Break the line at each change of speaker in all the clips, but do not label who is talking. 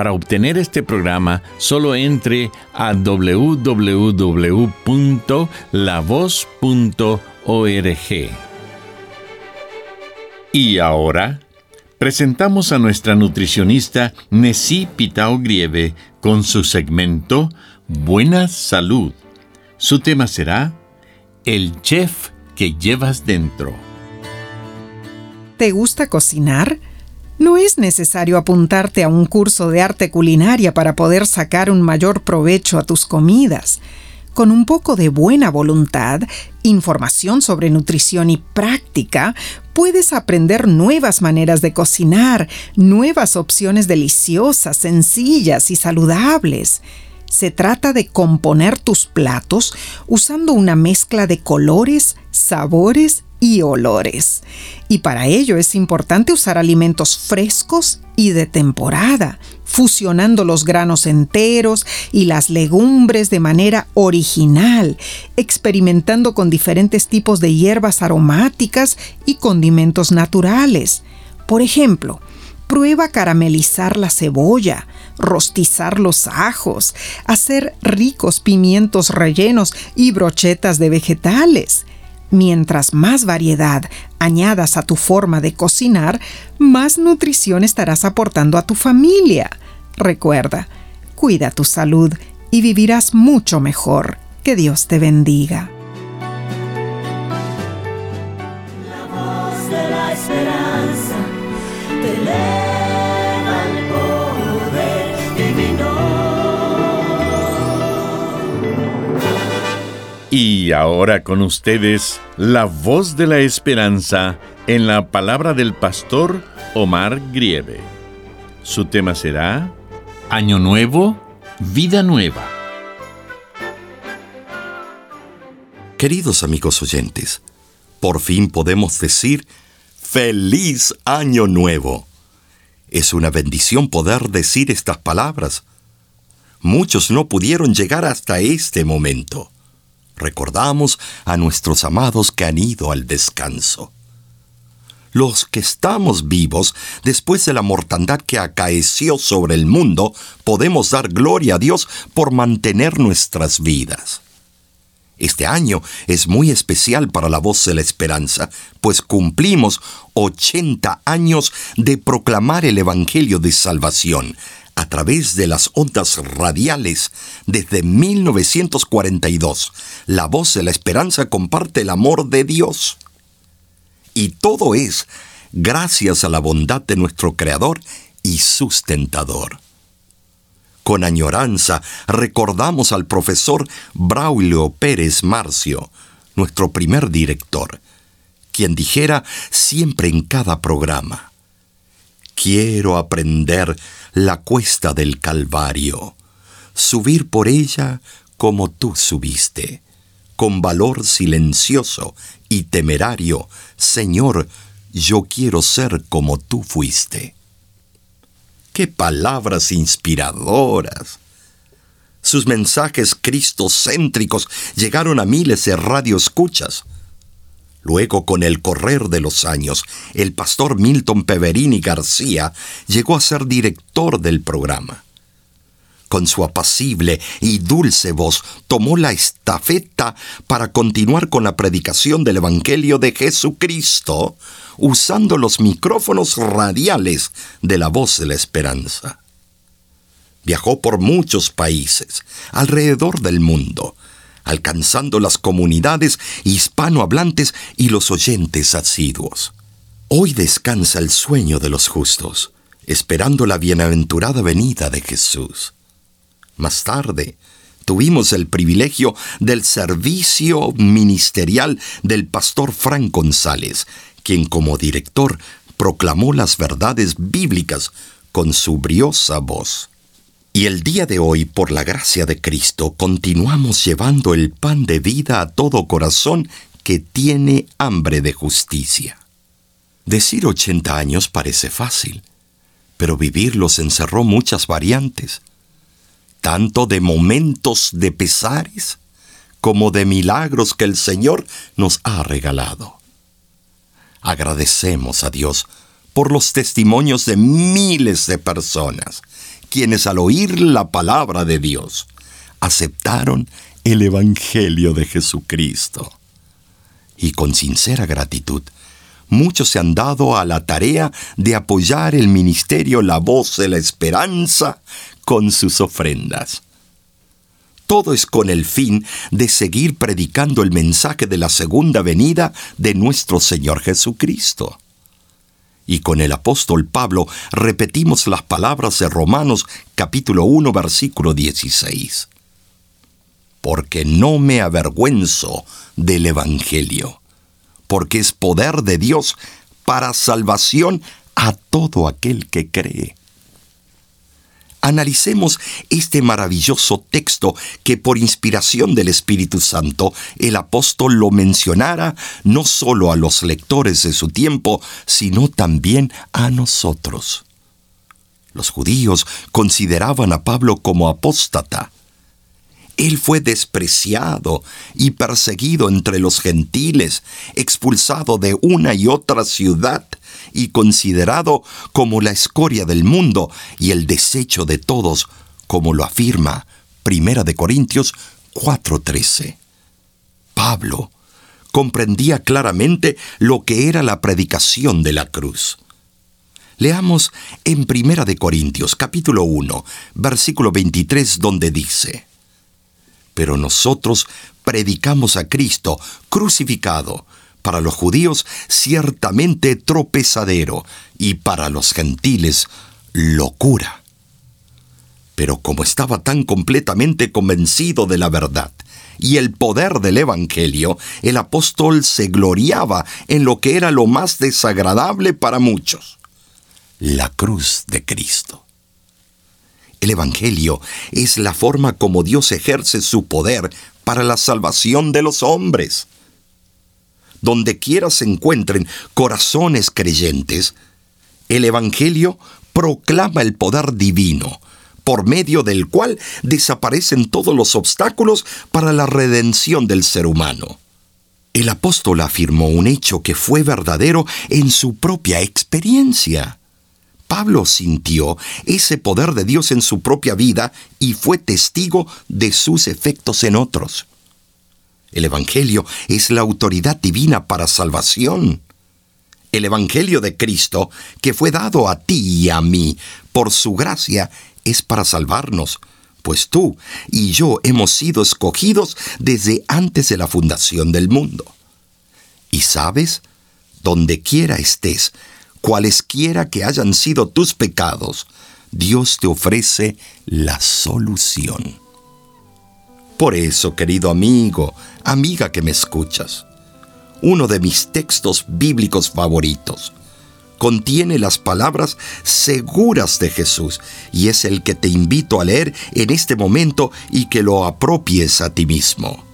Para obtener este programa, solo entre a www.lavoz.org. Y ahora, presentamos a nuestra nutricionista Nessie Pitao Grieve con su segmento Buena Salud. Su tema será El chef que llevas dentro.
¿Te gusta cocinar? No es necesario apuntarte a un curso de arte culinaria para poder sacar un mayor provecho a tus comidas. Con un poco de buena voluntad, información sobre nutrición y práctica, puedes aprender nuevas maneras de cocinar, nuevas opciones deliciosas, sencillas y saludables. Se trata de componer tus platos usando una mezcla de colores, sabores y olores. Y para ello es importante usar alimentos frescos y de temporada, fusionando los granos enteros y las legumbres de manera original, experimentando con diferentes tipos de hierbas aromáticas y condimentos naturales. Por ejemplo, prueba caramelizar la cebolla, rostizar los ajos, hacer ricos pimientos rellenos y brochetas de vegetales. Mientras más variedad añadas a tu forma de cocinar, más nutrición estarás aportando a tu familia. Recuerda, cuida tu salud y vivirás mucho mejor. Que Dios te bendiga.
Y ahora con ustedes, la voz de la esperanza en la palabra del pastor Omar Grieve. Su tema será Año Nuevo, Vida Nueva.
Queridos amigos oyentes, por fin podemos decir Feliz Año Nuevo. Es una bendición poder decir estas palabras. Muchos no pudieron llegar hasta este momento recordamos a nuestros amados que han ido al descanso. Los que estamos vivos, después de la mortandad que acaeció sobre el mundo, podemos dar gloria a Dios por mantener nuestras vidas. Este año es muy especial para la voz de la esperanza, pues cumplimos 80 años de proclamar el Evangelio de Salvación, a través de las ondas radiales desde 1942. La voz de la esperanza comparte el amor de Dios. Y todo es gracias a la bondad de nuestro Creador y sustentador. Con añoranza recordamos al profesor Braulio Pérez Marcio, nuestro primer director, quien dijera siempre en cada programa, quiero aprender la cuesta del Calvario, subir por ella como tú subiste, con valor silencioso y temerario, Señor, yo quiero ser como tú fuiste. ¡Qué palabras inspiradoras! Sus mensajes cristocéntricos llegaron a miles de radioescuchas. Luego, con el correr de los años, el pastor Milton Peverini García llegó a ser director del programa. Con su apacible y dulce voz tomó la estafeta para continuar con la predicación del Evangelio de Jesucristo, usando los micrófonos radiales de la voz de la esperanza. Viajó por muchos países, alrededor del mundo, alcanzando las comunidades hispanohablantes y los oyentes asiduos. Hoy descansa el sueño de los justos, esperando la bienaventurada venida de Jesús. Más tarde, tuvimos el privilegio del servicio ministerial del pastor Frank González, quien como director proclamó las verdades bíblicas con su briosa voz. Y el día de hoy, por la gracia de Cristo, continuamos llevando el pan de vida a todo corazón que tiene hambre de justicia. Decir 80 años parece fácil, pero vivirlos encerró muchas variantes, tanto de momentos de pesares como de milagros que el Señor nos ha regalado. Agradecemos a Dios por los testimonios de miles de personas, quienes al oír la palabra de Dios aceptaron el Evangelio de Jesucristo. Y con sincera gratitud, muchos se han dado a la tarea de apoyar el ministerio La Voz de la Esperanza con sus ofrendas. Todo es con el fin de seguir predicando el mensaje de la segunda venida de nuestro Señor Jesucristo. Y con el apóstol Pablo repetimos las palabras de Romanos capítulo 1 versículo 16. Porque no me avergüenzo del Evangelio, porque es poder de Dios para salvación a todo aquel que cree Analicemos este maravilloso texto que por inspiración del Espíritu Santo el apóstol lo mencionara no solo a los lectores de su tiempo, sino también a nosotros. Los judíos consideraban a Pablo como apóstata. Él fue despreciado y perseguido entre los gentiles, expulsado de una y otra ciudad y considerado como la escoria del mundo y el desecho de todos, como lo afirma Primera de Corintios 4:13. Pablo comprendía claramente lo que era la predicación de la cruz. Leamos en Primera de Corintios capítulo 1, versículo 23 donde dice: Pero nosotros predicamos a Cristo crucificado, para los judíos ciertamente tropezadero y para los gentiles locura. Pero como estaba tan completamente convencido de la verdad y el poder del Evangelio, el apóstol se gloriaba en lo que era lo más desagradable para muchos, la cruz de Cristo. El Evangelio es la forma como Dios ejerce su poder para la salvación de los hombres donde quiera se encuentren corazones creyentes, el Evangelio proclama el poder divino, por medio del cual desaparecen todos los obstáculos para la redención del ser humano. El apóstol afirmó un hecho que fue verdadero en su propia experiencia. Pablo sintió ese poder de Dios en su propia vida y fue testigo de sus efectos en otros. El Evangelio es la autoridad divina para salvación. El Evangelio de Cristo, que fue dado a ti y a mí por su gracia, es para salvarnos, pues tú y yo hemos sido escogidos desde antes de la fundación del mundo. Y sabes, donde quiera estés, cualesquiera que hayan sido tus pecados, Dios te ofrece la solución. Por eso, querido amigo, amiga que me escuchas, uno de mis textos bíblicos favoritos contiene las palabras seguras de Jesús y es el que te invito a leer en este momento y que lo apropies a ti mismo.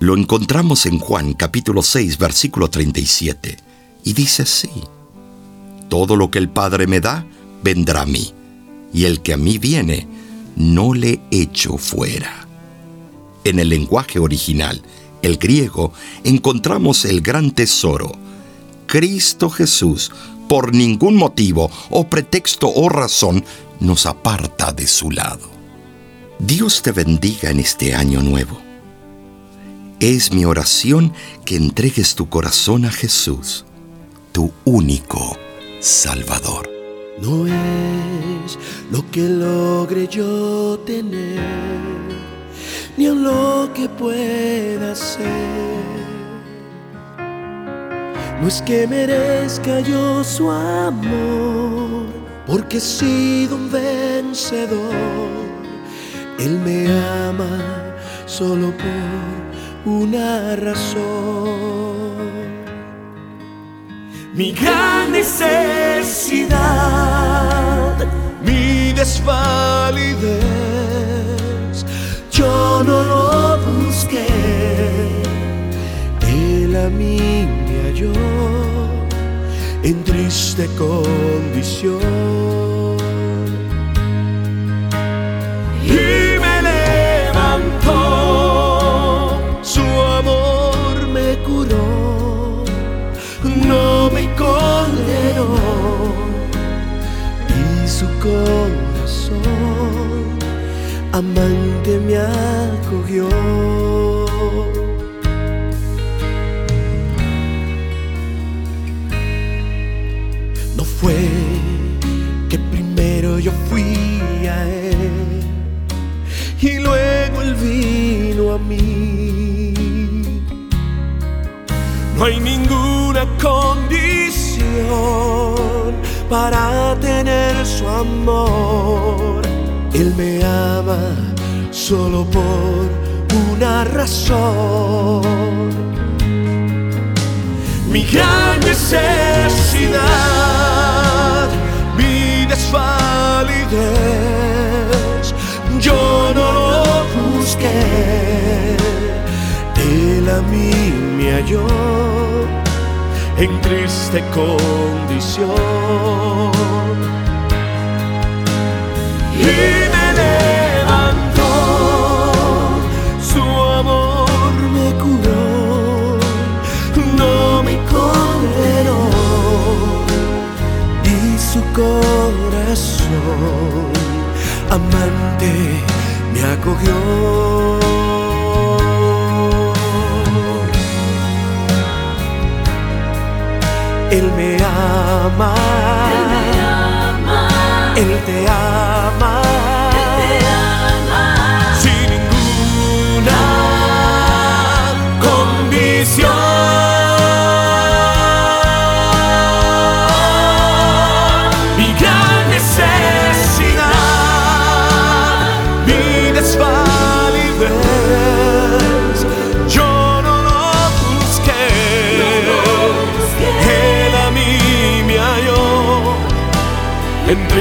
Lo encontramos en Juan capítulo 6 versículo 37 y dice así, Todo lo que el Padre me da, vendrá a mí, y el que a mí viene, no le echo fuera. En el lenguaje original, el griego, encontramos el gran tesoro. Cristo Jesús, por ningún motivo o pretexto o razón, nos aparta de su lado. Dios te bendiga en este año nuevo. Es mi oración que entregues tu corazón a Jesús, tu único Salvador.
no es lo que logre yo tener, ni lo que pueda ser. No es que merezca yo su amor, porque he sido un vencedor. Él me ama solo por una razón mi gran necesidad, mi desvalidez. Yo no lo busqué, él a mí me halló en triste condición. Amante me acogió. No fue que primero yo fui a él y luego él vino a mí. No hay ninguna condición para tener su amor. Él me ama solo por una razón. Mi gran necesidad, mi desvalidez, yo no lo busqué. Él a mí me halló en triste condición. Me acogió. Él me ama. Él me ama. Él te ama.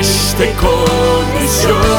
Triste condición.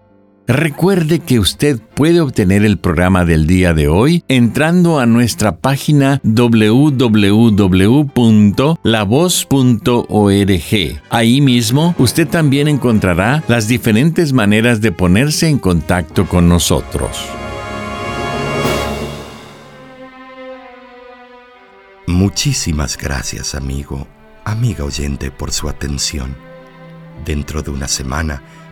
Recuerde que usted puede obtener el programa del día de hoy entrando a nuestra página www.lavoz.org. Ahí mismo usted también encontrará las diferentes maneras de ponerse en contacto con nosotros.
Muchísimas gracias amigo, amiga oyente por su atención. Dentro de una semana,